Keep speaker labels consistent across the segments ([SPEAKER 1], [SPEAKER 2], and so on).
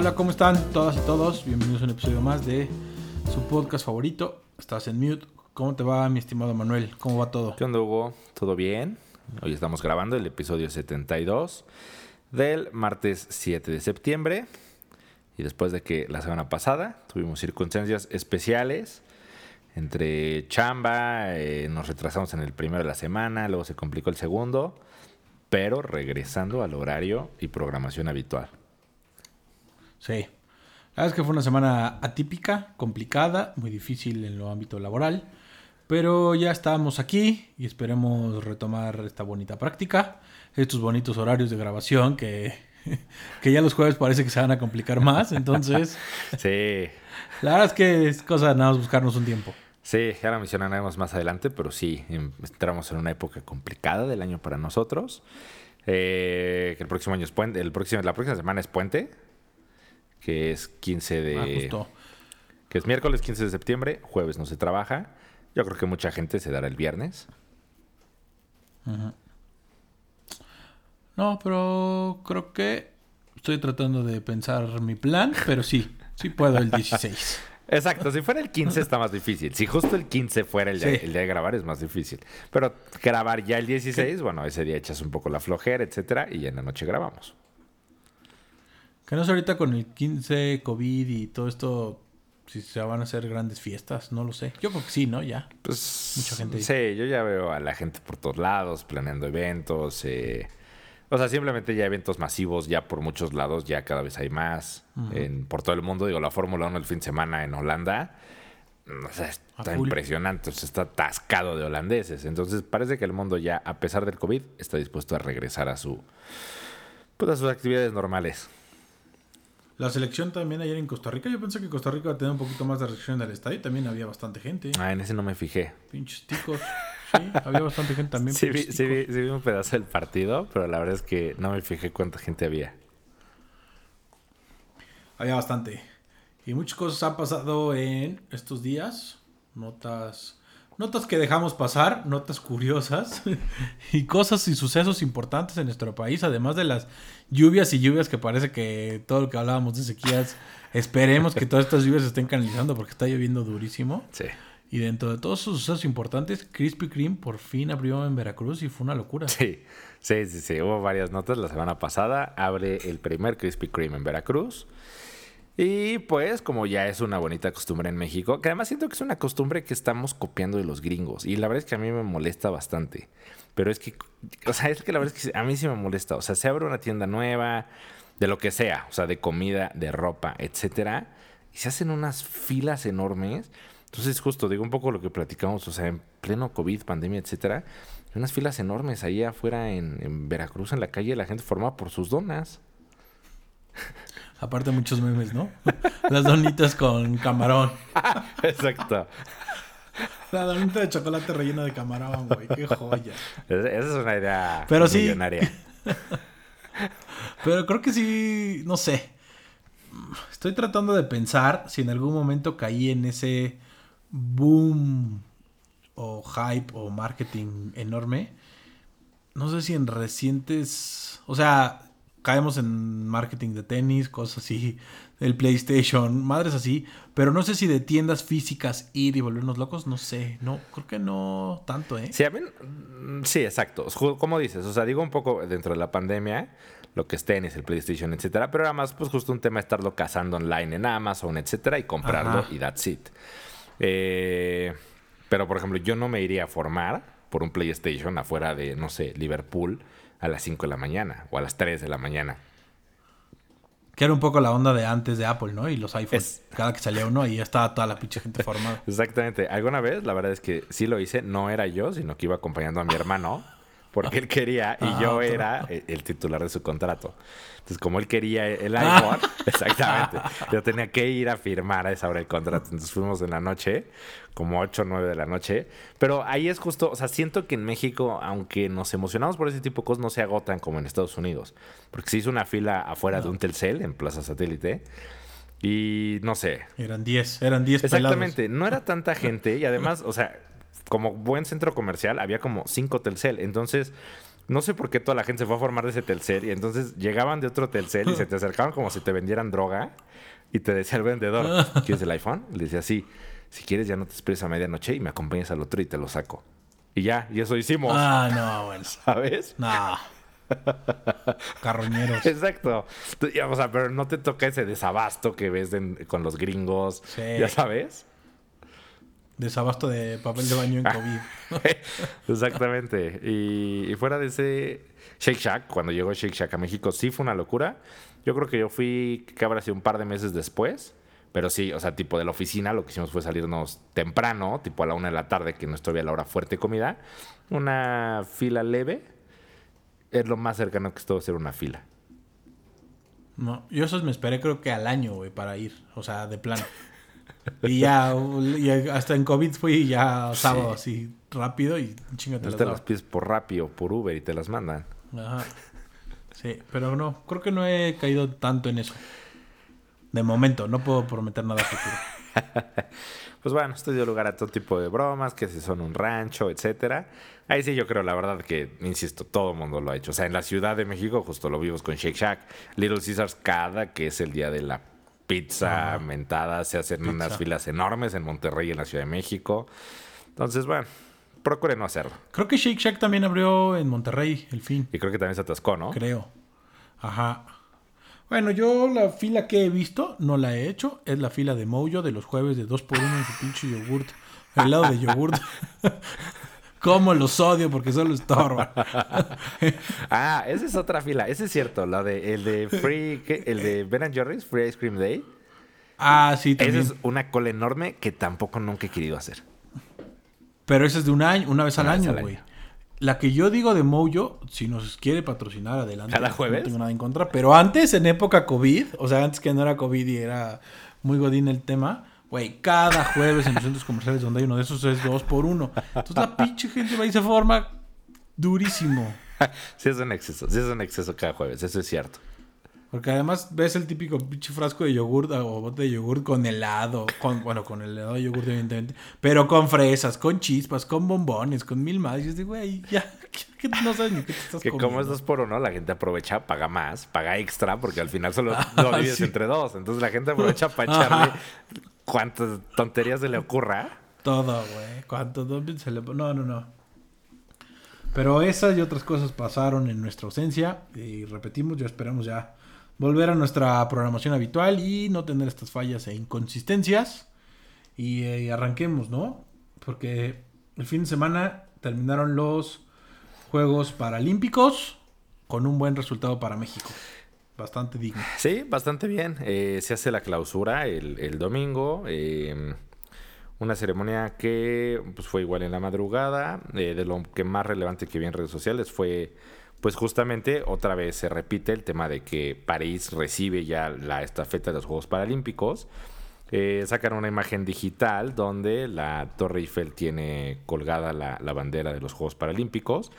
[SPEAKER 1] Hola, ¿cómo están todas y todos? Bienvenidos a un episodio más de su podcast favorito. Estás en mute. ¿Cómo te va, mi estimado Manuel? ¿Cómo va todo?
[SPEAKER 2] ¿Qué onda, Hugo? ¿Todo bien? Hoy estamos grabando el episodio 72 del martes 7 de septiembre. Y después de que la semana pasada tuvimos circunstancias especiales, entre chamba, eh, nos retrasamos en el primero de la semana, luego se complicó el segundo, pero regresando al horario y programación habitual.
[SPEAKER 1] Sí. La verdad es que fue una semana atípica, complicada, muy difícil en lo ámbito laboral. Pero ya estamos aquí y esperemos retomar esta bonita práctica, estos bonitos horarios de grabación que que ya los jueves parece que se van a complicar más, entonces...
[SPEAKER 2] sí.
[SPEAKER 1] La verdad es que es cosa de nada más buscarnos un tiempo.
[SPEAKER 2] Sí, ya lo mencionaremos más adelante, pero sí, em, entramos en una época complicada del año para nosotros. Eh, que el próximo año es puente, el próximo, la próxima semana es puente, que es 15 de...
[SPEAKER 1] Ah, justo.
[SPEAKER 2] Que es miércoles 15 de septiembre, jueves no se trabaja. Yo creo que mucha gente se dará el viernes.
[SPEAKER 1] No, pero creo que estoy tratando de pensar mi plan, pero sí, sí puedo el 16.
[SPEAKER 2] Exacto, si fuera el 15 está más difícil. Si justo el 15 fuera el, día, el día de grabar es más difícil. Pero grabar ya el 16, bueno, ese día echas un poco la flojera, etcétera, y en la noche grabamos.
[SPEAKER 1] Que no sé ahorita con el 15, COVID y todo esto, si se van a hacer grandes fiestas, no lo sé. Yo creo que sí, ¿no? Ya.
[SPEAKER 2] Pues mucha gente. Sí, yo ya veo a la gente por todos lados, planeando eventos, eh, o sea, simplemente ya eventos masivos, ya por muchos lados, ya cada vez hay más. en, por todo el mundo, digo, la Fórmula 1 el fin de semana en Holanda. O sea, está impresionante, o sea, está atascado de holandeses. Entonces, parece que el mundo ya, a pesar del COVID, está dispuesto a regresar a su pues, a sus actividades normales.
[SPEAKER 1] La selección también ayer en Costa Rica. Yo pensé que Costa Rica iba a tener un poquito más de restricción del estadio. También había bastante gente.
[SPEAKER 2] Ah, en ese no me fijé.
[SPEAKER 1] Pinches ticos. Sí, había bastante gente también.
[SPEAKER 2] Sí vi, sí, vi, un pedazo del partido, pero la verdad es que no me fijé cuánta gente había.
[SPEAKER 1] Había bastante. Y muchas cosas han pasado en estos días. Notas notas que dejamos pasar, notas curiosas y cosas y sucesos importantes en nuestro país, además de las lluvias y lluvias que parece que todo lo que hablábamos de sequías, esperemos que todas estas lluvias se estén canalizando porque está lloviendo durísimo.
[SPEAKER 2] Sí.
[SPEAKER 1] Y dentro de todos esos sucesos importantes, Krispy Kreme por fin abrió en Veracruz y fue una locura.
[SPEAKER 2] Sí, sí, sí, sí. Hubo varias notas la semana pasada. Abre el primer Krispy Kreme en Veracruz. Y pues, como ya es una bonita costumbre en México, que además siento que es una costumbre que estamos copiando de los gringos. Y la verdad es que a mí me molesta bastante. Pero es que, o sea, es que la verdad es que a mí sí me molesta. O sea, se abre una tienda nueva, de lo que sea, o sea, de comida, de ropa, etcétera, y se hacen unas filas enormes. Entonces, justo digo un poco lo que platicamos, o sea, en pleno COVID, pandemia, etcétera, unas filas enormes ahí afuera en, Veracruz, en la calle, la gente formaba por sus donas.
[SPEAKER 1] Aparte muchos memes, ¿no? Las donitas con camarón.
[SPEAKER 2] Exacto.
[SPEAKER 1] La donita de chocolate rellena de camarón, güey. Qué joya.
[SPEAKER 2] Esa es una idea
[SPEAKER 1] Pero
[SPEAKER 2] millonaria.
[SPEAKER 1] Pero creo que sí, no sé. Estoy tratando de pensar si en algún momento caí en ese boom o hype o marketing enorme. No sé si en recientes, o sea, caemos en marketing de tenis, cosas así, el PlayStation, madres así, pero no sé si de tiendas físicas ir y volvernos locos, no sé, no, creo que no tanto, ¿eh?
[SPEAKER 2] Sí, a mí, mm, sí, exacto, como dices, o sea, digo un poco dentro de la pandemia, lo que es tenis, el PlayStation, etcétera, pero además, pues justo un tema de estarlo cazando online en Amazon, etcétera, y comprarlo y that's it. Eh, pero, por ejemplo, yo no me iría a formar por un PlayStation afuera de, no sé, Liverpool a las 5 de la mañana o a las 3 de la mañana.
[SPEAKER 1] Que era un poco la onda de antes de Apple, ¿no? Y los iPhones, cada que salía uno, ahí ya estaba toda la pinche gente formada.
[SPEAKER 2] Exactamente. Alguna vez, la verdad es que sí lo hice, no era yo, sino que iba acompañando a mi hermano porque él quería y ah, yo era el titular de su contrato. Entonces, como él quería el ah. iPhone, exactamente, yo tenía que ir a firmar a esa hora el contrato. Entonces fuimos en la noche, como 8 o 9 de la noche. Pero ahí es justo, o sea, siento que en México, aunque nos emocionamos por ese tipo de cosas, no se agotan como en Estados Unidos. Porque se hizo una fila afuera de un Telcel en Plaza Satélite. Y no sé.
[SPEAKER 1] Eran 10, eran 10
[SPEAKER 2] Exactamente, no era tanta gente y además, o sea, como buen centro comercial, había como cinco Telcel. Entonces, no sé por qué toda la gente se fue a formar de ese Telcel y entonces llegaban de otro Telcel y se te acercaban como si te vendieran droga y te decía el vendedor, ¿quieres el iPhone? Le decía, sí, si quieres ya no te esperes a medianoche y me acompañas al otro y te lo saco. Y ya, y eso hicimos.
[SPEAKER 1] Ah, no, bueno.
[SPEAKER 2] ¿Sabes?
[SPEAKER 1] No. Carroñeros.
[SPEAKER 2] Exacto. O sea, pero no te toca ese desabasto que ves con los gringos. Ya sabes.
[SPEAKER 1] Desabasto de papel de baño en COVID.
[SPEAKER 2] Exactamente. Y, fuera de ese Shake Shack, cuando llegó Shake Shack a México, sí fue una locura. Yo creo que yo fui, que habrá sido un par de meses después. Pero sí, o sea, tipo de la oficina, lo que hicimos fue salirnos temprano, tipo a la una de la tarde, que no estuve a la hora fuerte de comida. Una fila leve. Es lo más cercano que estuvo a ser una fila.
[SPEAKER 1] No, yo eso me esperé creo que al año, güey, para ir. O sea, de plano. Y ya, hasta en COVID fui ya sábado así rápido y chingate
[SPEAKER 2] te las pides por rápido, por Uber y te las mandan.
[SPEAKER 1] Ajá. Sí, pero no, creo que no he caído tanto en eso. De momento, no puedo prometer nada futuro.
[SPEAKER 2] pues bueno, esto dio lugar a todo tipo de bromas, que si son un rancho, etcétera. Ahí sí yo creo, la verdad, que, insisto, todo el mundo lo ha hecho. O sea, en la Ciudad de México justo lo vimos con Shake Shack, Little Caesars cada que es el día de la pizza mentada, se hacen unas filas enormes en Monterrey y en la Ciudad de México. Entonces, bueno, procure no hacerlo.
[SPEAKER 1] Creo que Shake Shack también abrió en Monterrey, el fin.
[SPEAKER 2] Y creo que también se atascó, ¿no?
[SPEAKER 1] Creo. Ajá. Bueno, yo la fila que he visto, no la he hecho, es la fila de Mojo de los jueves de 2 por 1 en su pinche yogurt. lado de yogurt. ¿Cómo los odio porque solo estorban?
[SPEAKER 2] ah, esa es otra fila. Ese es cierto. La de, el de Free, el de Ben Jerry's, Free Ice Cream Day.
[SPEAKER 1] Ah, sí,
[SPEAKER 2] también. Esa es una cola enorme que tampoco nunca he querido hacer.
[SPEAKER 1] Pero esa es de un año, una vez al año, güey. La que yo digo de Mojo, si nos quiere patrocinar, adelante.
[SPEAKER 2] Cada jueves.
[SPEAKER 1] No tengo nada en contra. Pero antes, en época COVID, o sea, antes que no era COVID y era muy godín el tema, Güey, cada jueves en los centros comerciales donde hay uno de esos es dos por uno. Entonces la pinche gente va y se forma durísimo.
[SPEAKER 2] sí es un exceso, sí es un exceso cada jueves, eso es cierto.
[SPEAKER 1] Porque además ves el típico pinche frasco de yogur o bote de yogur con helado, con, bueno, con el helado de yogur evidentemente, pero con fresas, con chispas, con bombones, con mil más. Y es de, güey, ya, que, no sabes ni qué te estás
[SPEAKER 2] que
[SPEAKER 1] comiendo.
[SPEAKER 2] como es dos por uno, la gente aprovecha, paga más, paga extra, porque al final solo ah, lo divides entre dos. Entonces la gente aprovecha para echarle cuántas tonterías se le ocurra.
[SPEAKER 1] Todo, güey. Cuánto se le... No, no, no. Pero esas y otras cosas pasaron en nuestra ausencia. Y repetimos, ya esperamos ya volver a nuestra programación habitual y no tener estas fallas e inconsistencias. Y eh, arranquemos, ¿no? Porque el fin de semana terminaron los Juegos Paralímpicos con un buen resultado para México bastante digno.
[SPEAKER 2] Sí, bastante bien. Eh, se hace la clausura el, domingo. Em, una ceremonia que pues, fue igual en la madrugada. Eh, de lo que más relevante que vi en redes sociales fue, pues justamente, otra vez se repite el tema de que París recibe ya la estafeta de los Juegos Paralímpicos. Eh, sacan una imagen digital donde la Torre Eiffel tiene colgada la, la bandera de los Juegos Paralímpicos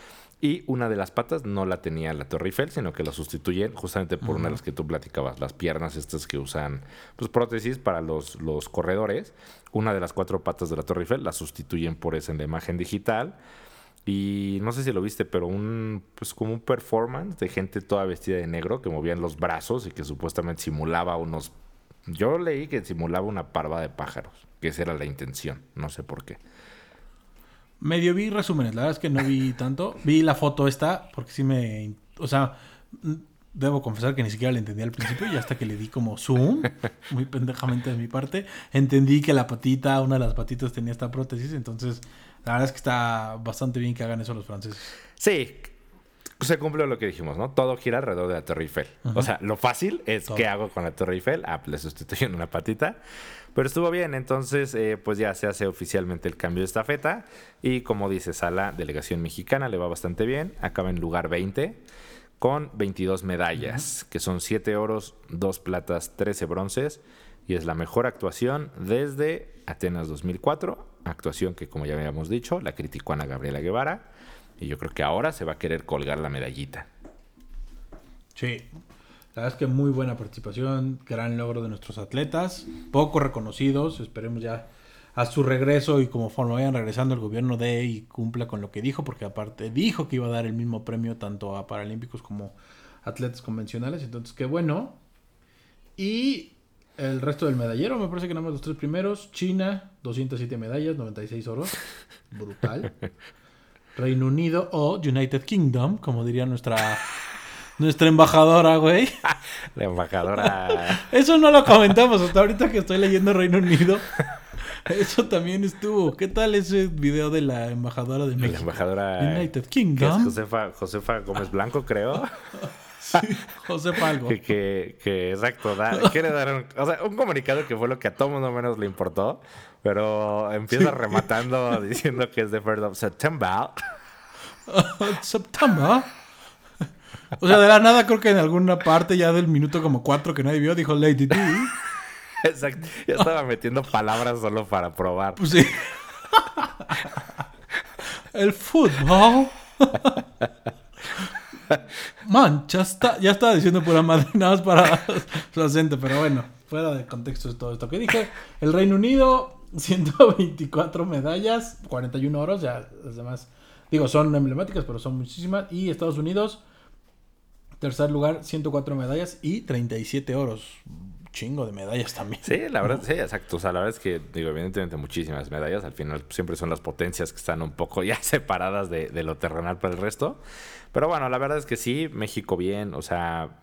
[SPEAKER 2] y una de las patas no la tenía la Torre Eiffel, sino que la sustituyen justamente por una de las que tú platicabas, las piernas estas que usan pues prótesis para los, los corredores. Una de las cuatro patas de la Torre Eiffel la sustituyen por esa en la imagen digital. Y no sé si lo viste, pero un pues como un performance de gente toda vestida de negro que movían los brazos y que supuestamente simulaba unos yo leí que simulaba una parva de pájaros, que esa era la intención, no sé por qué.
[SPEAKER 1] Medio vi resúmenes, la verdad es que no vi tanto. Vi la foto esta, porque sí me. O sea, debo confesar que ni siquiera la entendí al principio y hasta que le di como zoom, muy pendejamente de mi parte, entendí que la patita, una de las patitas tenía esta prótesis. Entonces, la verdad es que está bastante bien que hagan eso los franceses.
[SPEAKER 2] Sí, se cumple lo que dijimos, ¿no? Todo gira alrededor de la Torre Eiffel. O sea, lo fácil es qué hago con la Torre Eiffel. Ah, pues le sustituyen una patita. Pero estuvo bien, entonces eh, pues ya se hace oficialmente el cambio de estafeta. Y como dices, a la delegación mexicana le va bastante bien, acaba en lugar 20 con 22 medallas, que son 7 oros, 2 platas, 13 bronces. Y es la mejor actuación desde Atenas 2004, actuación que como ya habíamos dicho, la criticó Ana Gabriela Guevara y yo creo que ahora se va a querer colgar la medallita.
[SPEAKER 1] Sí, la verdad es que muy buena participación, gran logro de nuestros atletas, poco reconocidos, esperemos ya a su regreso y como vayan regresando el gobierno de y cumpla con lo que dijo, porque aparte dijo que iba a dar el mismo premio tanto a paralímpicos como atletas convencionales, entonces qué bueno. Y el resto del medallero, me parece que nada más los tres primeros, China, 207 medallas, 96 oros, brutal. Reino Unido o United Kingdom, como diría nuestra nuestra embajadora, güey.
[SPEAKER 2] La embajadora.
[SPEAKER 1] Eso no lo comentamos hasta ahorita que estoy leyendo Reino Unido. Eso también estuvo. ¿Qué tal ese video de la embajadora de México?
[SPEAKER 2] La embajadora.
[SPEAKER 1] United Kingdom.
[SPEAKER 2] Josefa, Josefa Gómez Blanco, creo.
[SPEAKER 1] Sí, Josefa algo.
[SPEAKER 2] Que, que, que exacto, quiere dar un, o sea, un comunicado que fue lo que a todo mundo menos le importó, pero empieza rematando diciendo que es de 1 of September.
[SPEAKER 1] September. O sea, de la nada creo que en alguna parte ya del minuto como cuatro que nadie vio dijo Lady D.
[SPEAKER 2] Exacto. Ya estaba metiendo palabras solo para probar.
[SPEAKER 1] Pues sí. El fútbol. Manchester. Ya estaba diciendo pura madre, nada más para su acento, pero bueno, fuera de contexto es todo esto que dije. El Reino Unido, 124 medallas, 41 oros, ya las demás, digo, son emblemáticas, pero son muchísimas. Y Estados Unidos, tercer lugar, 104 medallas y 37 oros chingo de medallas también.
[SPEAKER 2] Sí, la verdad, sí, exacto. O sea, la verdad es que, digo, evidentemente muchísimas medallas. Al final siempre son las potencias que están un poco ya separadas de, de lo terrenal para el resto. Pero bueno, la verdad es que sí, México bien, o sea,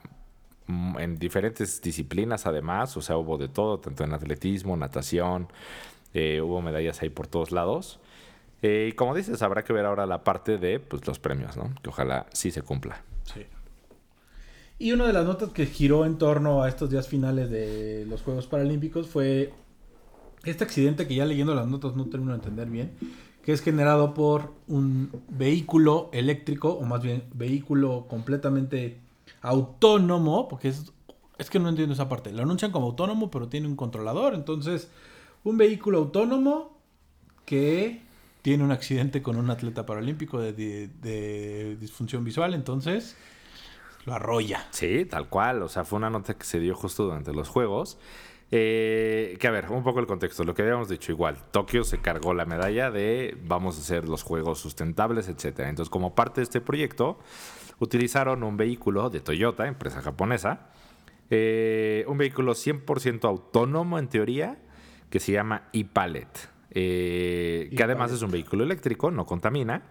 [SPEAKER 2] mm, en diferentes disciplinas además, o sea, hubo de todo, tanto en atletismo, natación, hubo medallas ahí por todos lados. Eh, y como dices, habrá que ver ahora la parte de pues, los premios, ¿no? Que ojalá sí se cumpla. Sí.
[SPEAKER 1] Y una de las notas que giró en torno a estos días finales de los Juegos Paralímpicos fue este accidente que ya leyendo las notas no termino de entender bien, que es generado por un vehículo eléctrico, o más bien vehículo completamente autónomo, porque es, es que no entiendo esa parte. Lo anuncian como autónomo, pero tiene un controlador. Entonces, un vehículo autónomo que tiene un accidente con un atleta paralímpico de, disfunción visual. Entonces, lo arrolla.
[SPEAKER 2] Sí, tal cual. O sea, fue una nota que se dio justo durante los Juegos. Eh, que a ver, un poco el contexto. Lo que habíamos dicho igual. Tokio se cargó la medalla de vamos a hacer los juegos sustentables, etc. Entonces, como parte de este proyecto, utilizaron un vehículo de Toyota, empresa japonesa. Eh, un vehículo 100% autónomo en teoría, que se llama e-Pallet. Eh, que además es un vehículo eléctrico, no contamina.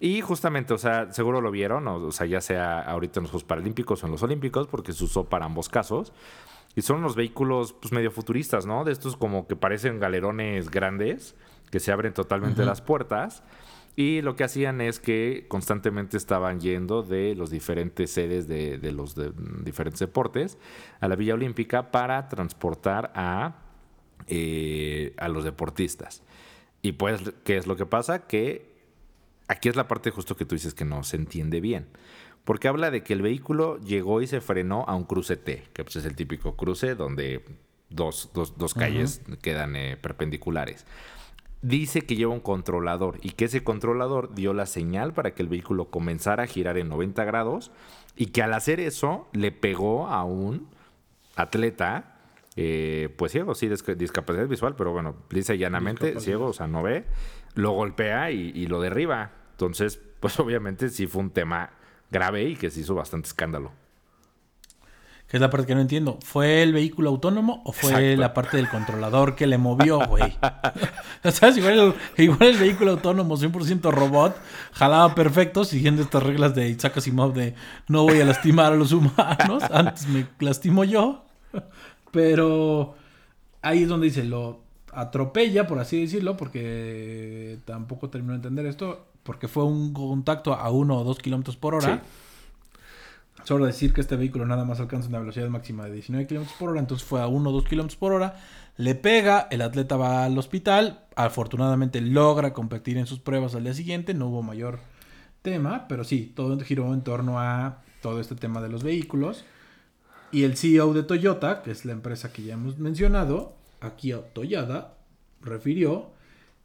[SPEAKER 2] Y justamente, o sea, seguro lo vieron, o, sea, ya sea ahorita en los Juegos Paralímpicos o en los Olímpicos, porque se usó para ambos casos. Y son unos vehículos, pues, medio futuristas, ¿no? De estos como que parecen galerones grandes, que se abren totalmente las puertas. Y lo que hacían es que constantemente estaban yendo de los diferentes sedes de, los diferentes deportes a la Villa Olímpica para transportar a, eh, a los deportistas. Y pues, ¿qué es lo que pasa? Que aquí es la parte justo que tú dices que no se entiende bien. Porque habla de que el vehículo llegó y se frenó a un cruce T, que pues es el típico cruce donde dos, calles quedan eh, perpendiculares. Dice que lleva un controlador y que ese controlador dio la señal para que el vehículo comenzara a girar en 90 grados y que al hacer eso le pegó a un atleta, eh, pues ciego, sí, discapacidad visual, pero bueno, dice llanamente, ciego, o sea, no ve, lo golpea y lo derriba. Entonces, pues obviamente sí fue un tema grave y que se hizo bastante escándalo.
[SPEAKER 1] Que es la parte que no entiendo. ¿Fue el vehículo autónomo o fue la parte del controlador que le movió, güey? ¿Sabes? Igual el, vehículo autónomo, 100% robot, jalaba perfecto siguiendo estas reglas de Isaac Asimov de no voy a lastimar a los humanos, antes me lastimo yo. Pero ahí es donde dice, lo atropella, por así decirlo, porque tampoco terminó de entender esto porque fue un contacto a 1 o 2 kilómetros por hora. Solo decir que este vehículo nada más alcanza una velocidad máxima de 19 kilómetros por hora, entonces fue a 1 o 2 kilómetros por hora. Le pega, el atleta va al hospital. Afortunadamente logra competir en sus pruebas al día siguiente, no hubo mayor tema, pero sí, todo giró en torno a todo este tema de los vehículos. Y el CEO de Toyota, que es la empresa que ya hemos mencionado, aquí Toyada, refirió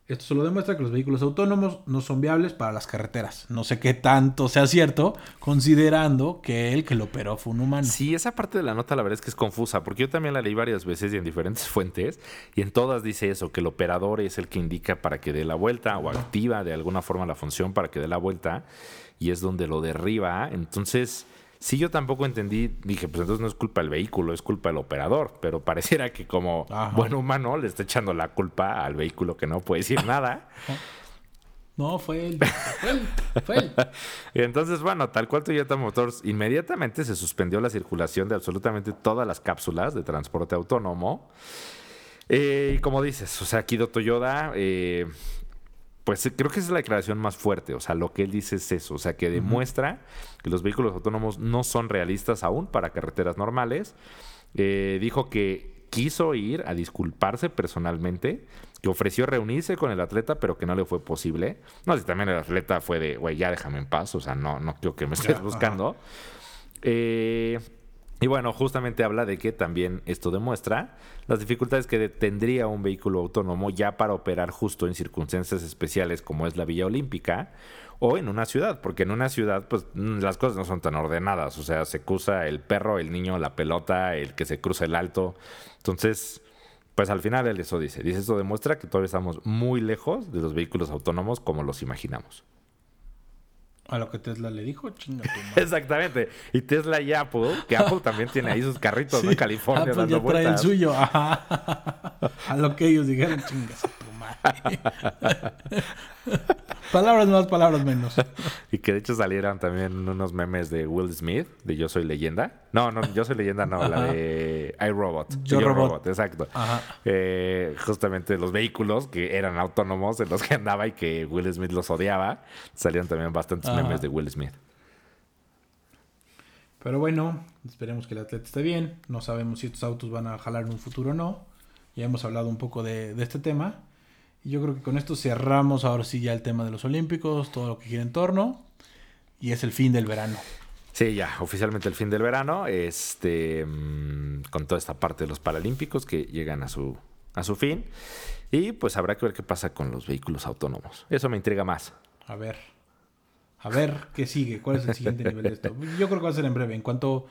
[SPEAKER 1] Esto solo demuestra que los vehículos autónomos no son viables para las carreteras. No sé qué tanto sea cierto, considerando que el que lo operó fue un humano.
[SPEAKER 2] Sí, esa parte de la nota la verdad es que es confusa, porque yo también la leí varias veces y en diferentes fuentes, y en todas dice eso, que el operador es el que indica para que dé la vuelta o activa de alguna forma la función para que dé la vuelta, y es donde lo derriba. Entonces Sí, yo tampoco entendí, dije, pues entonces no es culpa del vehículo, es culpa del operador, pero pareciera que como buen humano le está echando la culpa al vehículo que no puede decir nada.
[SPEAKER 1] No, fue él. Fue él. Fue él.
[SPEAKER 2] y entonces, bueno, tal cual Toyota Motors, inmediatamente se suspendió la circulación de absolutamente todas las cápsulas de transporte autónomo. Eh, y como dices, o sea, Kido Toyoda eh, pues creo que esa es la declaración más fuerte. O sea, lo que él dice es eso. O sea, que demuestra que los vehículos autónomos no son realistas aún para carreteras normales. Eh, dijo que quiso ir a disculparse personalmente, que ofreció reunirse con el atleta, pero que no le fue posible. No, si también el atleta fue de, güey, ya déjame en paz. O sea, no, no quiero que me estés buscando. Eh, y bueno, justamente habla de que también esto demuestra las dificultades que tendría un vehículo autónomo ya para operar justo en circunstancias especiales como es la Villa Olímpica o en una ciudad, porque en una ciudad pues mm, las cosas no son tan ordenadas, o sea, se cruza el perro, el niño, la pelota, el que se cruza el alto. Entonces, pues al final él eso dice, dice esto demuestra que todavía estamos muy lejos de los vehículos autónomos como los imaginamos.
[SPEAKER 1] A lo que Tesla le dijo, chinga tu
[SPEAKER 2] madre. Exactamente. Y Tesla y Apple, que Apple también tiene ahí sus carritos en California.
[SPEAKER 1] Apple ya trae el suyo. A lo que ellos dijeron, chingas a tu madre. Palabras más, palabras menos.
[SPEAKER 2] Y que de hecho salieron también unos memes de Will Smith, de Yo Soy Leyenda. No, no, Yo Soy Leyenda no, la de iRobot.
[SPEAKER 1] Yo, Robot.
[SPEAKER 2] exacto. Eh, justamente los vehículos que eran autónomos en los que andaba y que Will Smith los odiaba. Salieron también bastantes memes de Will Smith.
[SPEAKER 1] Pero bueno, esperemos que el atleta esté bien. No sabemos si estos autos van a jalar en un futuro o no. Ya hemos hablado un poco de, de este tema. Y yo creo que con esto cerramos ahora sí ya el tema de los Olímpicos, todo lo que gira en torno. Y es el fin del verano.
[SPEAKER 2] Sí, ya, oficialmente el fin del verano. Este. Mm, con toda esta parte de los Paralímpicos que llegan a su, a su fin. Y pues habrá que ver qué pasa con los vehículos autónomos. Eso me intriga más.
[SPEAKER 1] A ver. A ver qué sigue. ¿Cuál es el siguiente nivel de esto? Yo creo que va a ser en breve. En cuanto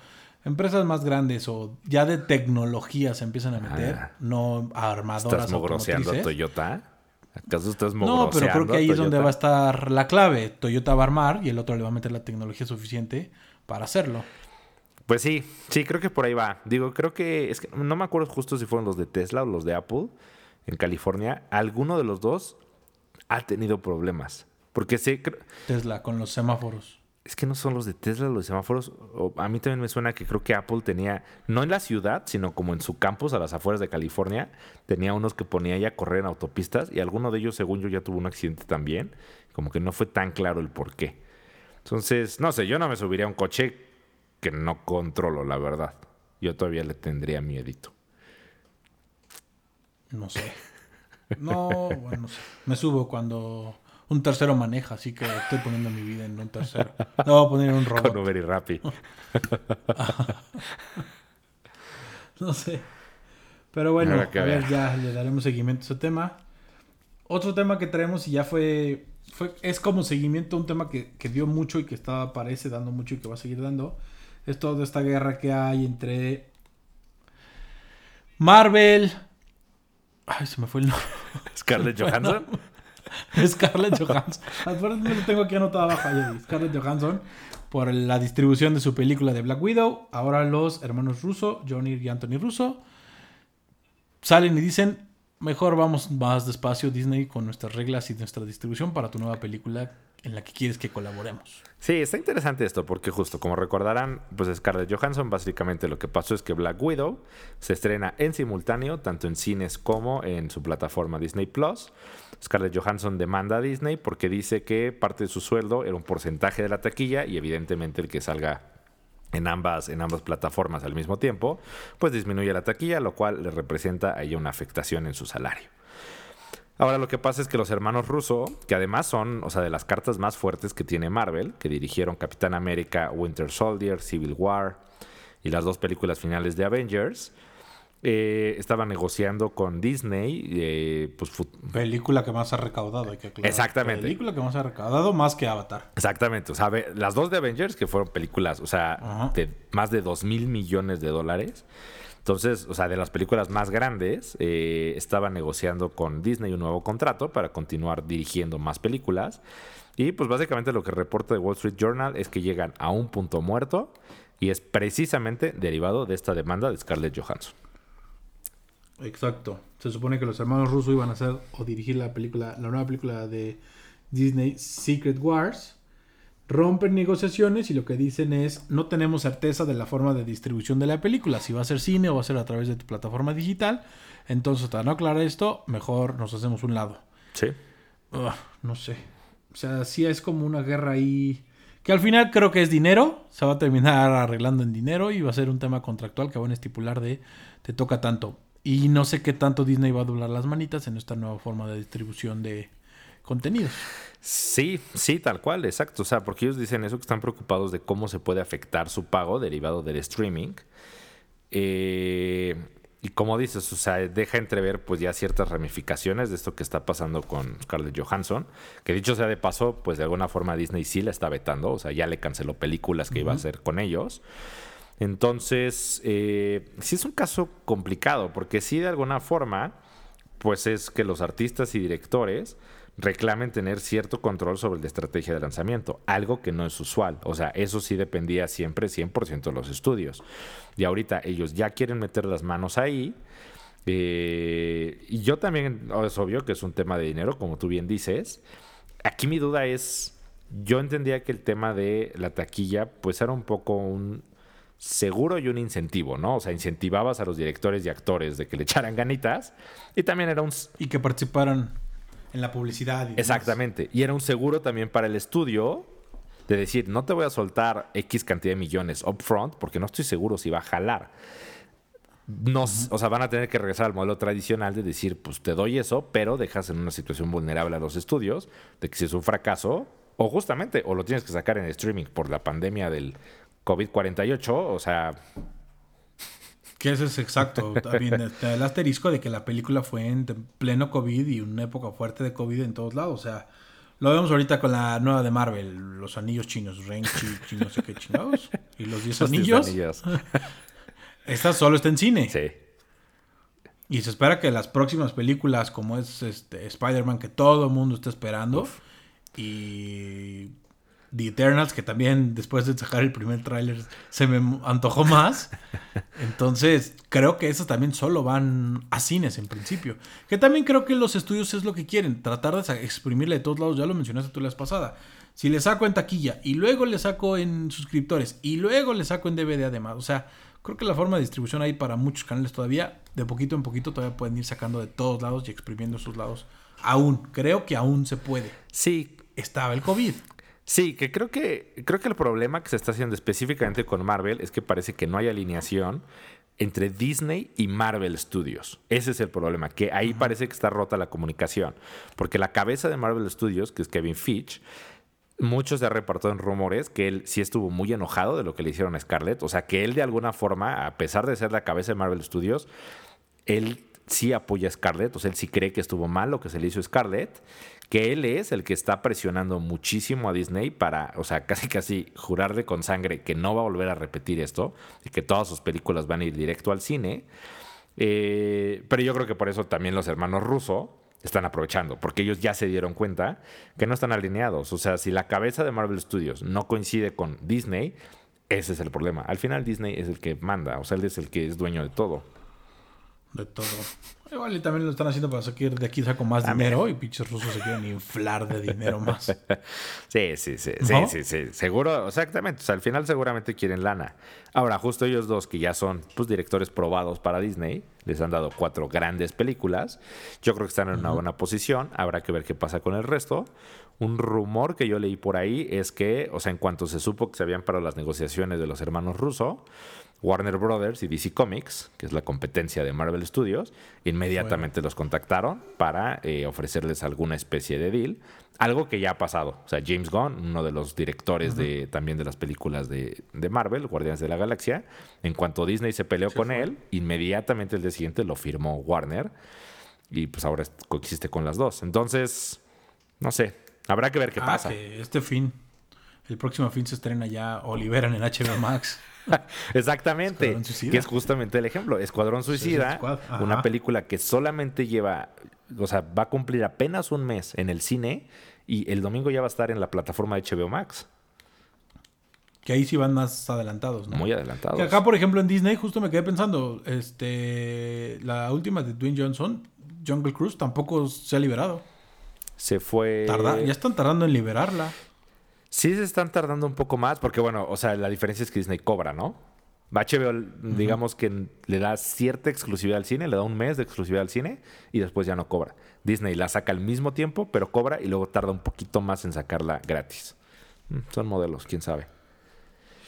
[SPEAKER 1] empresas más grandes o ya de tecnología se empiezan a meter, ah. no armadoras.
[SPEAKER 2] ¿Estás mogroseando a Toyota? ¿Acaso estás
[SPEAKER 1] No, pero creo que ahí es donde va a estar la clave. Toyota va a armar y el otro le va a meter la tecnología suficiente para hacerlo.
[SPEAKER 2] Pues sí, sí, creo que por ahí va. Digo, creo que es que no me acuerdo justo si fueron los de Tesla o los de Apple en California. Alguno de los dos ha tenido problemas. Porque sé.
[SPEAKER 1] Tesla, con los semáforos
[SPEAKER 2] es que no son los de Tesla los semáforos. a mí también me suena que creo que Apple tenía, no en la ciudad, sino como en su campus a las afueras de California, tenía unos que ponía ya a correr en autopistas y alguno de ellos, según yo, ya tuvo un accidente también. Como que no fue tan claro el por qué. Entonces, no sé, yo no me subiría a un coche que no controlo, la verdad. Yo todavía le tendría miedito.
[SPEAKER 1] No sé. No, bueno, me subo cuando un tercero maneja, así que estoy poniendo mi vida en un tercero. No voy a poner en un robot.
[SPEAKER 2] Con Uber y Rappi.
[SPEAKER 1] no sé. Pero bueno, a ver, ya le daremos seguimiento a ese tema. Otro tema que traemos y ya fue, fue es como seguimiento a un tema que, que, dio mucho y que estaba, parece, dando mucho y que va a seguir dando. Es toda esta guerra que hay entre Marvel. Ay, se me fue el nombre.
[SPEAKER 2] Scarlett Johansson.
[SPEAKER 1] Scarlett Johansson. me lo tengo aquí anotado abajo. Scarlett Johansson por la distribución de su película de Black Widow. Ahora los hermanos Russo, Johnny y Anthony Russo, salen y dicen, mejor vamos más despacio Disney con nuestras reglas y nuestra distribución para tu nueva película en la que quieres que colaboremos.
[SPEAKER 2] Sí, está interesante esto porque justo como recordarán, pues Scarlett Johansson básicamente lo que pasó es que Black Widow se estrena en simultáneo tanto en cines como en su plataforma Disney Plus. Scarlett Johansson demanda a Disney porque dice que parte de su sueldo era un porcentaje de la taquilla y evidentemente el que salga en ambas, en ambas plataformas al mismo tiempo, pues disminuye la taquilla, lo cual le representa ahí una afectación en su salario. Ahora lo que pasa es que los hermanos Russo, que además son, o sea, de las cartas más fuertes que tiene Marvel, que dirigieron Capitán América, Winter Soldier, Civil War y las dos películas finales de Avengers, eh, estaba negociando con Disney, eh, pues
[SPEAKER 1] película que más ha recaudado, hay que aclarar.
[SPEAKER 2] Exactamente.
[SPEAKER 1] Película que más ha recaudado más que Avatar.
[SPEAKER 2] Exactamente, o sea, las dos de Avengers que fueron películas, o sea, de más de 2 mil millones de dólares. Entonces, o sea, de las películas más grandes, eh, estaba negociando con Disney un nuevo contrato para continuar dirigiendo más películas. Y pues básicamente lo que reporta The Wall Street Journal es que llegan a un punto muerto y es precisamente derivado de esta demanda de Scarlett Johansson.
[SPEAKER 1] Exacto. Se supone que los hermanos rusos iban a hacer o dirigir la película, la nueva película de Disney Secret Wars. Rompen negociaciones y lo que dicen es no tenemos certeza de la forma de distribución de la película, si va a ser cine o va a ser a través de tu plataforma digital. Entonces, para no aclarar esto, mejor nos hacemos un lado.
[SPEAKER 2] Sí.
[SPEAKER 1] no sé. O sea, sí es como una guerra ahí. Que al final creo que es dinero. Se va a terminar arreglando en dinero y va a ser un tema contractual que van a estipular de te toca tanto. Y no sé qué tanto Disney va a doblar las manitas en esta nueva forma de distribución de contenidos.
[SPEAKER 2] Sí, sí, tal cual, exacto. O sea, porque ellos dicen eso que están preocupados de cómo se puede afectar su pago derivado del streaming. Eh, y como dices, o sea, deja entrever pues ya ciertas ramificaciones de esto que está pasando con Scarlett Johansson, que dicho sea de paso, pues de alguna forma Disney sí la está vetando, o sea, ya le canceló películas que iba a hacer con ellos. Entonces, eh, sí es un caso complicado, porque sí de alguna forma, pues es que los artistas y directores reclamen tener cierto control sobre la estrategia de lanzamiento, algo que no es usual. O sea, eso sí dependía siempre 100% de los estudios. Y ahorita ellos ya quieren meter las manos ahí. Eh, y yo también, es obvio que es un tema de dinero, como tú bien dices. Aquí mi duda es, yo entendía que el tema de la taquilla, pues era un poco un seguro y un incentivo, ¿no? O sea, incentivabas a los directores y actores de que le echaran ganitas y también era un...
[SPEAKER 1] Y que participaran en la publicidad.
[SPEAKER 2] Exactamente. Y era un seguro también para el estudio de decir, no te voy a soltar X cantidad de millones upfront porque no estoy seguro si va a jalar. O sea, van a tener que regresar al modelo tradicional de decir, pues te doy eso, pero dejas en una situación vulnerable a los estudios, de que si es un fracaso, o justamente, o lo tienes que sacar en streaming por la pandemia del COVID-48, o sea...
[SPEAKER 1] Que eso es exacto. También el asterisco de que la película fue en pleno COVID y una época fuerte de COVID en todos lados. O sea, lo vemos ahorita con la nueva de Marvel, los anillos chinos, Ren Chi, no sé qué chingados. Y los 10 anillos. Esta solo está en cine.
[SPEAKER 2] Sí.
[SPEAKER 1] Y se espera que las próximas películas, como es este, Spider-Man, que todo el mundo está esperando, y The Eternals, que también después de sacar el primer tráiler se me antojó más. Entonces, creo que esos también solo van a cines en principio. Que también creo que los estudios es lo que quieren, tratar de exprimirle de todos lados, ya lo mencionaste tú la vez pasada. Si le saco en taquilla y luego le saco en suscriptores y luego le saco en DVD además, o sea, creo que la forma de distribución hay para muchos canales todavía, de poquito en poquito todavía pueden ir sacando de todos lados y exprimiendo esos lados. Aún, creo que aún se puede.
[SPEAKER 2] Sí.
[SPEAKER 1] Estaba el COVID.
[SPEAKER 2] Sí, que creo que creo que el problema que se está haciendo específicamente con Marvel es que parece que no hay alineación entre Disney y Marvel Studios. Ese es el problema, que ahí parece que está rota la comunicación, porque la cabeza de Marvel Studios, que es Kevin Fitch, muchos se ha repartido en rumores que él sí estuvo muy enojado de lo que le hicieron a Scarlett, o sea, que él de alguna forma, a pesar de ser la cabeza de Marvel Studios, él sí apoya a Scarlett, o sea, él sí cree que estuvo mal lo que se le hizo a Scarlett que él es el que está presionando muchísimo a Disney para, o sea, casi casi jurarle con sangre que no va a volver a repetir esto y que todas sus películas van a ir directo al cine. Eh, pero yo creo que por eso también los hermanos Russo están aprovechando, porque ellos ya se dieron cuenta que no están alineados. O sea, si la cabeza de Marvel Studios no coincide con Disney, ese es el problema. Al final Disney es el que manda, o sea, él es el que es dueño de todo.
[SPEAKER 1] De todo. Igual y también lo están haciendo para sacar de aquí saco más dinero y pinches rusos se quieren inflar de dinero más.
[SPEAKER 2] sí, sí, sí, sí, sí, sí, seguro, exactamente. O sea, al final seguramente quieren lana. Ahora, justo ellos dos que ya son pues, directores probados para Disney, les han dado cuatro grandes películas. Yo creo que están en una buena posición. Habrá que ver qué pasa con el resto. un rumor que yo leí por ahí es que, o sea, en cuanto se supo que se habían parado las negociaciones de los hermanos Russo, Warner Brothers y DC Comics, que es la competencia de Marvel Studios, inmediatamente los contactaron para eh, ofrecerles alguna especie de deal. Algo que ya ha pasado. O sea, James Gunn, uno de los directores de, también de las películas de, Marvel, Guardianes de la Galaxia, en cuanto Disney se peleó con él, inmediatamente el día siguiente lo firmó Warner. Y pues ahora coexiste con las dos. Entonces, no sé. Habrá que ver qué ah, pasa.
[SPEAKER 1] este fin, el próximo fin se estrena ya o liberan en HBO Max.
[SPEAKER 2] Exactamente. Que es justamente el ejemplo. Escuadrón Suicida, una película que solamente lleva, o sea, va a cumplir apenas un mes en el cine y el domingo ya va a estar en la plataforma de HBO Max.
[SPEAKER 1] Que ahí sí van más adelantados, ¿no?
[SPEAKER 2] Muy adelantados.
[SPEAKER 1] Que acá, por ejemplo, en Disney, justo me quedé pensando, este, la última de Dwayne Johnson, Jungle Cruise, tampoco se ha liberado.
[SPEAKER 2] Se fue.
[SPEAKER 1] ya están tardando en liberarla.
[SPEAKER 2] Sí se están tardando un poco más, porque bueno, o sea, la diferencia es que Disney cobra, ¿no? HBO, digamos que le da cierta exclusividad al cine, le da un mes de exclusividad al cine y después ya no cobra. Disney la saca al mismo tiempo, pero cobra y luego tarda un poquito más en sacarla gratis. Mm, son modelos, quién sabe.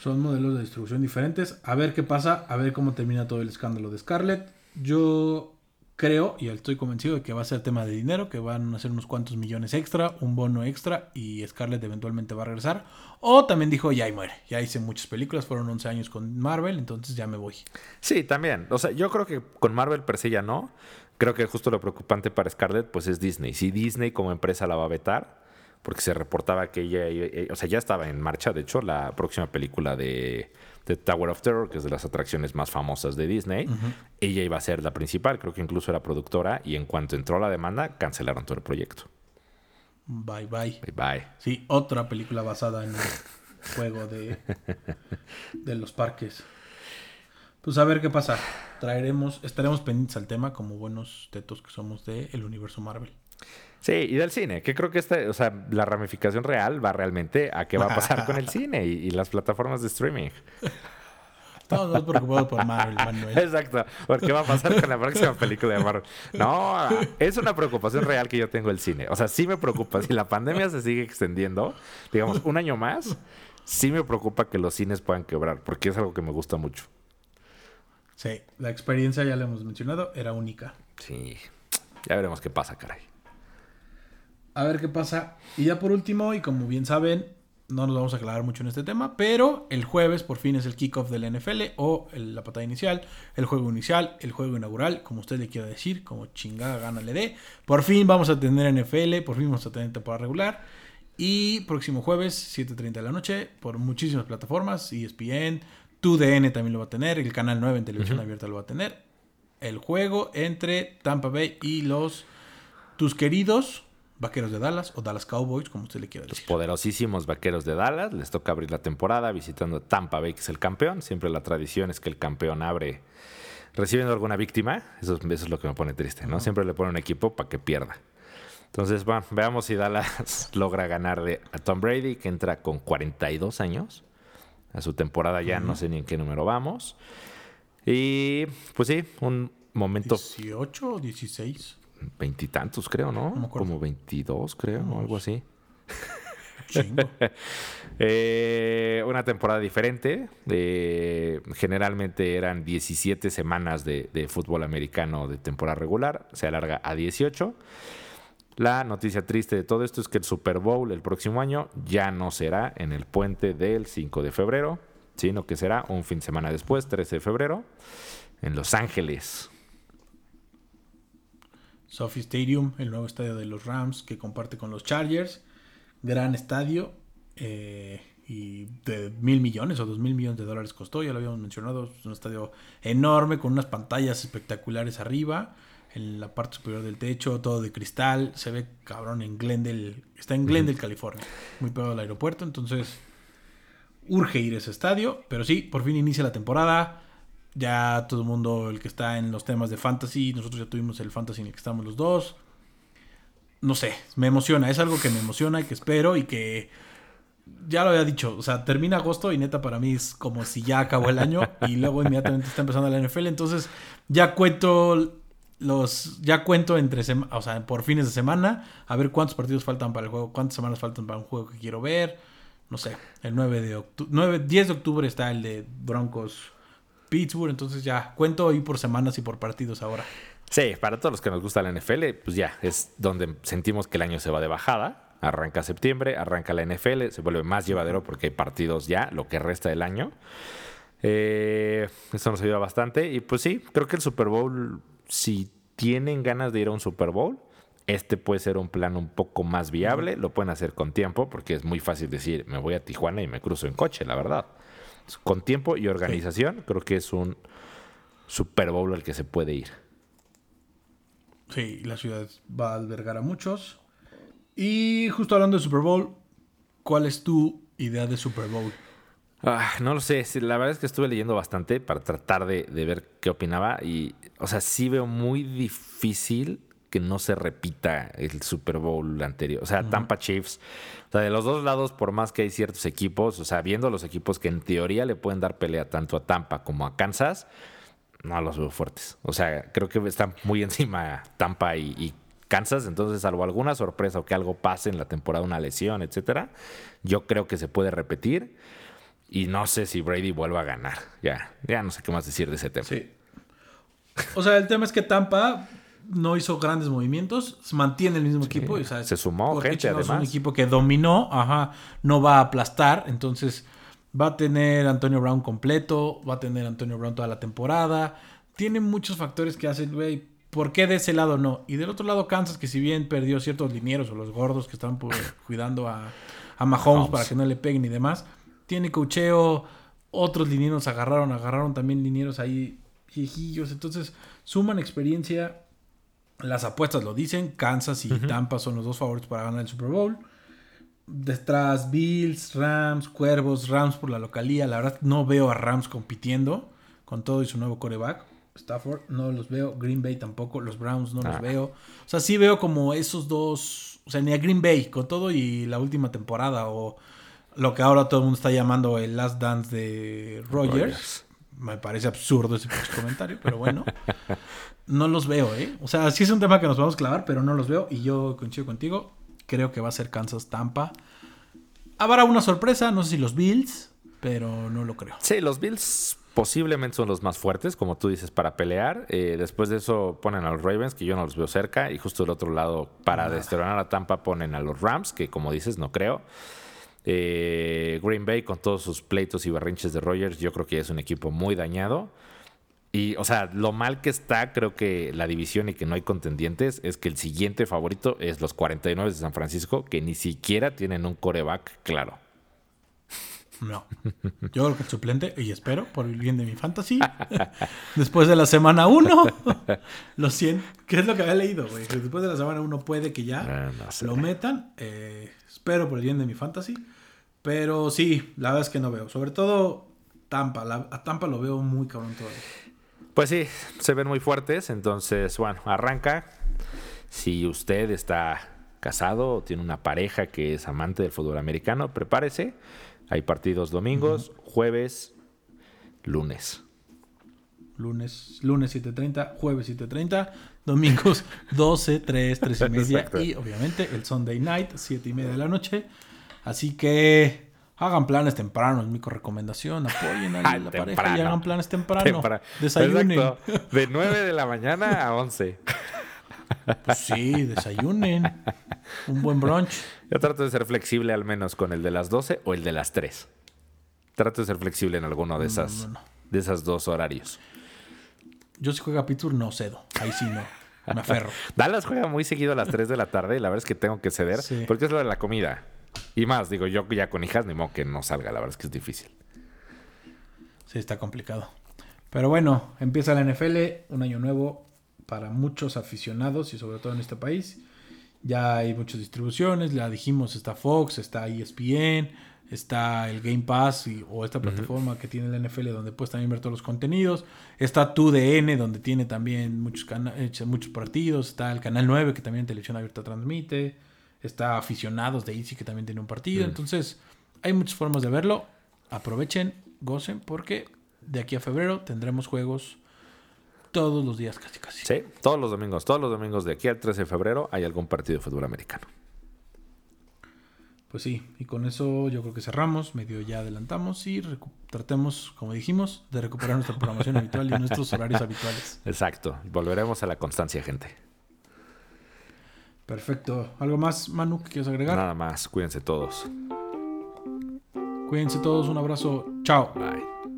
[SPEAKER 1] Son modelos de distribución diferentes. A ver qué pasa, a ver cómo termina todo el escándalo de Scarlett. Yo creo y estoy convencido de que va a ser tema de dinero, que van a ser unos cuantos millones extra, un bono extra y Scarlett eventualmente va a regresar. O también dijo, ya y muere, ya hice muchas películas, fueron 11 años con Marvel, entonces ya me voy.
[SPEAKER 2] Sí, también. O sea, yo creo que con Marvel per se ya no. Creo que justo lo preocupante para Scarlett pues es Disney. Si Disney como empresa la va a vetar, porque se reportaba que ella, o sea, ya estaba en marcha, de hecho, la próxima película de de Tower of Terror, que es de las atracciones más famosas de Disney. Ella iba a ser la principal, creo que incluso era productora, y en cuanto entró la demanda, cancelaron todo el proyecto.
[SPEAKER 1] Bye bye.
[SPEAKER 2] Bye bye.
[SPEAKER 1] Sí, otra película basada en el juego de, de los parques. Pues a ver qué pasa. Traeremos, estaremos pendientes al tema como buenos tetos que somos del el universo Marvel.
[SPEAKER 2] Sí, y del cine, que creo que esta, o sea, la ramificación real va realmente a qué va a pasar con el cine y, las plataformas de streaming.
[SPEAKER 1] Estamos más preocupados por Marvel, Manuel.
[SPEAKER 2] Exacto, porque va a pasar con la próxima película de Marvel. No, es una preocupación real que yo tengo el cine. O sea, sí me preocupa. Si la pandemia se sigue extendiendo, digamos, un año más, sí me preocupa que los cines puedan quebrar, porque es algo que me gusta mucho.
[SPEAKER 1] Sí, la experiencia, ya la hemos mencionado, era única.
[SPEAKER 2] Sí, ya veremos qué pasa, caray.
[SPEAKER 1] A ver qué pasa. Y ya por último, y como bien saben, no nos vamos a aclarar mucho en este tema, pero el jueves por fin es el kickoff del NFL o la patada inicial, el juego inicial, el juego inaugural, como usted le quiera decir, como chingada gana le dé. Por fin vamos a tener NFL, por fin vamos a tener temporada regular. Y próximo jueves, 7.30 de la noche, por muchísimas plataformas, ESPN, TUDN también lo va a tener, el canal 9 en televisión abierta lo va a tener. El juego entre Tampa Bay y los tus queridos Vaqueros de Dallas o Dallas Cowboys, como usted le quiera decir.
[SPEAKER 2] Los poderosísimos Vaqueros de Dallas. Les toca abrir la temporada visitando Tampa Bay, que es el campeón. Siempre la tradición es que el campeón abre recibiendo alguna víctima. Eso, es lo que me pone triste, ¿no? Siempre le pone un equipo para que pierda. Entonces, bueno, veamos si Dallas logra ganarle a Tom Brady, que entra con 42 años. A su temporada ya no sé ni en qué número vamos. Y pues sí, un momento.
[SPEAKER 1] ¿18 o 16?
[SPEAKER 2] Veintitantos, creo, ¿no? Como veintidós, creo, o algo así. eh, una temporada diferente. generalmente eran 17 semanas de, de, fútbol americano de temporada regular. Se alarga a 18. La noticia triste de todo esto es que el Super Bowl el próximo año ya no será en el puente del 5 de febrero, sino que será un fin de semana después, 13 de febrero, en Los Ángeles.
[SPEAKER 1] Sophie Stadium, el nuevo estadio de los Rams que comparte con los Chargers. Gran estadio. Eh, y de mil millones o dos mil millones de dólares costó, ya lo habíamos mencionado. Es un estadio enorme con unas pantallas espectaculares arriba. En la parte superior del techo, todo de cristal. Se ve cabrón en Glendale. Está en Glendale, California. Muy pegado al aeropuerto. Entonces, urge ir a ese estadio. Pero sí, por fin inicia la temporada ya todo el mundo, el que está en los temas de fantasy, nosotros ya tuvimos el fantasy en el que estamos los dos. No sé, me emociona, es algo que me emociona y que espero y que ya lo había dicho, o sea, termina agosto y neta para mí es como si ya acabó el año y luego inmediatamente está empezando la NFL, entonces ya cuento los ya cuento entre o sea, por fines de semana, a ver cuántos partidos faltan para el juego, cuántas semanas faltan para un juego que quiero ver. No sé, el 9 de octubre, 10 de octubre está el de Broncos Pittsburgh, entonces ya cuento ahí por semanas y por partidos ahora.
[SPEAKER 2] Sí, para todos los que nos gusta la NFL, pues ya es donde sentimos que el año se va de bajada. Arranca septiembre, arranca la NFL, se vuelve más llevadero porque hay partidos ya, lo que resta del año. Eh, eso nos ayuda bastante. Y pues sí, creo que el Super Bowl, si tienen ganas de ir a un Super Bowl, este puede ser un plan un poco más viable. Lo pueden hacer con tiempo, porque es muy fácil decir, me voy a Tijuana y me cruzo en coche, la verdad. Con tiempo y organización, creo que es un Super Bowl al que se puede ir.
[SPEAKER 1] Sí, la ciudad va a albergar a muchos. Y justo hablando de Super Bowl, ¿cuál es tu idea de Super Bowl?
[SPEAKER 2] Ah, no lo sé, la verdad es que estuve leyendo bastante para tratar de, de, ver qué opinaba y, o sea, sí veo muy difícil que no se repita el Super Bowl anterior. O sea, Tampa Chiefs. O sea, de los dos lados, por más que hay ciertos equipos, o sea, viendo los equipos que en teoría le pueden dar pelea tanto a Tampa como a Kansas, no los veo fuertes. O sea, creo que están muy encima Tampa y, Kansas. Entonces, salvo alguna sorpresa o que algo pase en la temporada, una lesión, etcétera, yo creo que se puede repetir. Y no sé si Brady vuelva a ganar. Ya, ya no sé qué más decir de ese tema. Sí.
[SPEAKER 1] O sea, el tema es que Tampa no hizo grandes movimientos, mantiene el mismo equipo.
[SPEAKER 2] se sumó gente, además. Es
[SPEAKER 1] un equipo que dominó, ajá, no va a aplastar, entonces va a tener Antonio Brown completo, va a tener Antonio Brown toda la temporada. Tiene muchos factores que hacen, güey, ¿por qué de ese lado no? Y del otro lado Kansas, que si bien perdió ciertos linieros o los gordos que están cuidando a, a Mahomes para que no le peguen y demás, tiene cocheo, otros linieros agarraron, agarraron también linieros ahí viejillos, entonces suman experiencia las apuestas lo dicen, Kansas y Tampa son los dos favoritos para ganar el Super Bowl. Detrás Bills, Rams, Cuervos, Rams por la localía. La verdad no veo a Rams compitiendo con todo y su nuevo coreback. Stafford no los veo, Green Bay tampoco, los Browns no los ah. veo. O sea, sí veo como esos dos, o sea, ni a Green Bay con todo y la última temporada o lo que ahora todo el mundo está llamando el Last Dance de Rogers. Me parece absurdo ese comentario, pero bueno. No los veo, ¿eh? O sea, sí es un tema que nos vamos a clavar, pero no los veo. Y yo coincido contigo. Creo que va a ser Kansas Tampa. Habrá una sorpresa, no sé si los Bills, pero no lo creo.
[SPEAKER 2] Sí, los Bills posiblemente son los más fuertes, como tú dices, para pelear. Eh, después de eso ponen a los Ravens, que yo no los veo cerca. Y justo del otro lado, para destronar a Tampa, ponen a los Rams, que como dices, no creo. Eh, Green Bay con todos sus pleitos y barrinches de Rogers, yo creo que es un equipo muy dañado. Y, o sea, lo mal que está, creo que la división y que no hay contendientes, es que el siguiente favorito es los 49 de San Francisco, que ni siquiera tienen un coreback claro.
[SPEAKER 1] No. Yo creo que el suplente, y espero, por el bien de mi fantasy, después de la semana 1, lo siento. ¿Qué es lo que había leído, güey? Después de la semana 1 puede que ya ah, lo metan. Eh, espero por el bien de mi fantasy. Pero sí, la verdad es que no veo. Sobre todo Tampa. a Tampa lo veo muy cabrón todavía.
[SPEAKER 2] Pues sí, se ven muy fuertes. Entonces, bueno, arranca. Si usted está casado o tiene una pareja que es amante del fútbol americano, prepárese. Hay partidos domingos, jueves, lunes.
[SPEAKER 1] Lunes, lunes 7.30, jueves 7.30, domingos 12, 3, 3 y media. y obviamente el Sunday night, 7 y media de la noche. Así que hagan planes tempranos, mi recomendación. Apoyen a la pareja y hagan planes temprano. Desayunen.
[SPEAKER 2] De 9 de la mañana a 11.
[SPEAKER 1] Pues sí, desayunen. Un buen brunch.
[SPEAKER 2] Yo trato de ser flexible al menos con el de las 12 o el de las 3. Trato de ser flexible en alguno de esas, de esas dos horarios.
[SPEAKER 1] Yo si juega Pittsburgh no cedo. Ahí sí no. Me aferro.
[SPEAKER 2] Dallas juega muy seguido a las 3 de la tarde y la verdad es que tengo que ceder porque es lo de la comida. Y más, digo, yo ya con hijas, ni modo que no salga, la verdad es que es difícil.
[SPEAKER 1] Sí, está complicado. Pero bueno, empieza la NFL, un año nuevo para muchos aficionados y sobre todo en este país. Ya hay muchas distribuciones, ya dijimos, está Fox, está ESPN, está el Game Pass o esta plataforma que tiene la NFL donde puedes también ver todos los contenidos. Está TUDN donde tiene también muchos, eh, muchos partidos. Está el Canal 9 que también televisión abierta transmite está aficionados de Easy que también tiene un partido. Mm. Entonces, hay muchas formas de verlo. Aprovechen, gocen, porque de aquí a febrero tendremos juegos todos los días, casi casi.
[SPEAKER 2] Sí, todos los domingos, todos los domingos de aquí al 13 de febrero hay algún partido de fútbol americano.
[SPEAKER 1] Pues sí, y con eso yo creo que cerramos, medio ya adelantamos y tratemos, como dijimos, de recuperar nuestra programación habitual y nuestros horarios habituales.
[SPEAKER 2] Exacto, volveremos a la constancia, gente.
[SPEAKER 1] Perfecto. ¿Algo más, Manu, que quieras agregar?
[SPEAKER 2] Nada más, cuídense todos.
[SPEAKER 1] Cuídense todos, un abrazo. Chao.
[SPEAKER 2] Bye.